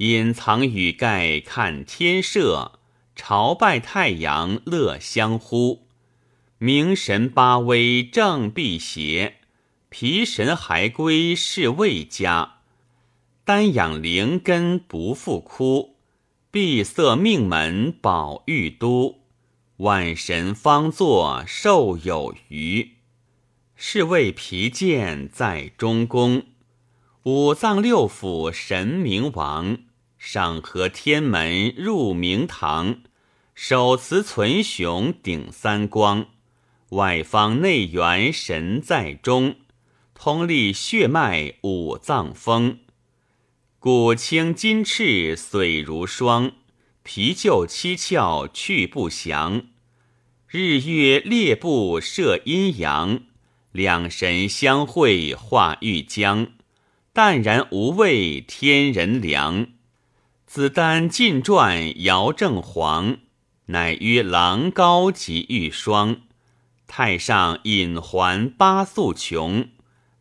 隐藏雨盖看天射，朝拜太阳乐相呼。明神八威正辟邪，皮神还归是未佳。丹养灵根不复枯，闭塞命门保玉都。万神方作寿有余，是谓皮剑在中宫。五脏六腑神明王，上合天门入明堂，手持存雄顶三光，外方内圆神在中，通利血脉五脏风。骨清筋赤髓如霜，皮就七窍去不详。日月列布摄阴阳，两神相会化玉浆。淡然无味天人凉，子丹尽传尧正黄，乃曰狼高及玉霜。太上隐还八宿穷，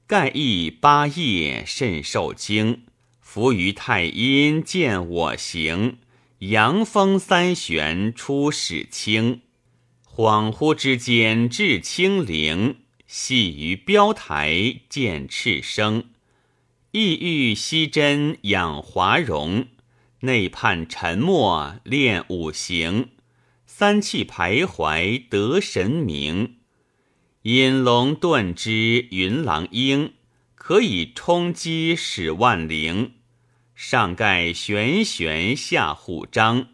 盖亦八夜甚受惊。伏于太阴见我行，阳风三旋出始清。恍惚之间至清灵，系于标台见赤生。意欲息真养华容，内判沉默练五行，三气徘徊得神明。引龙遁之云狼鹰，可以冲击使万灵。上盖玄玄下虎章，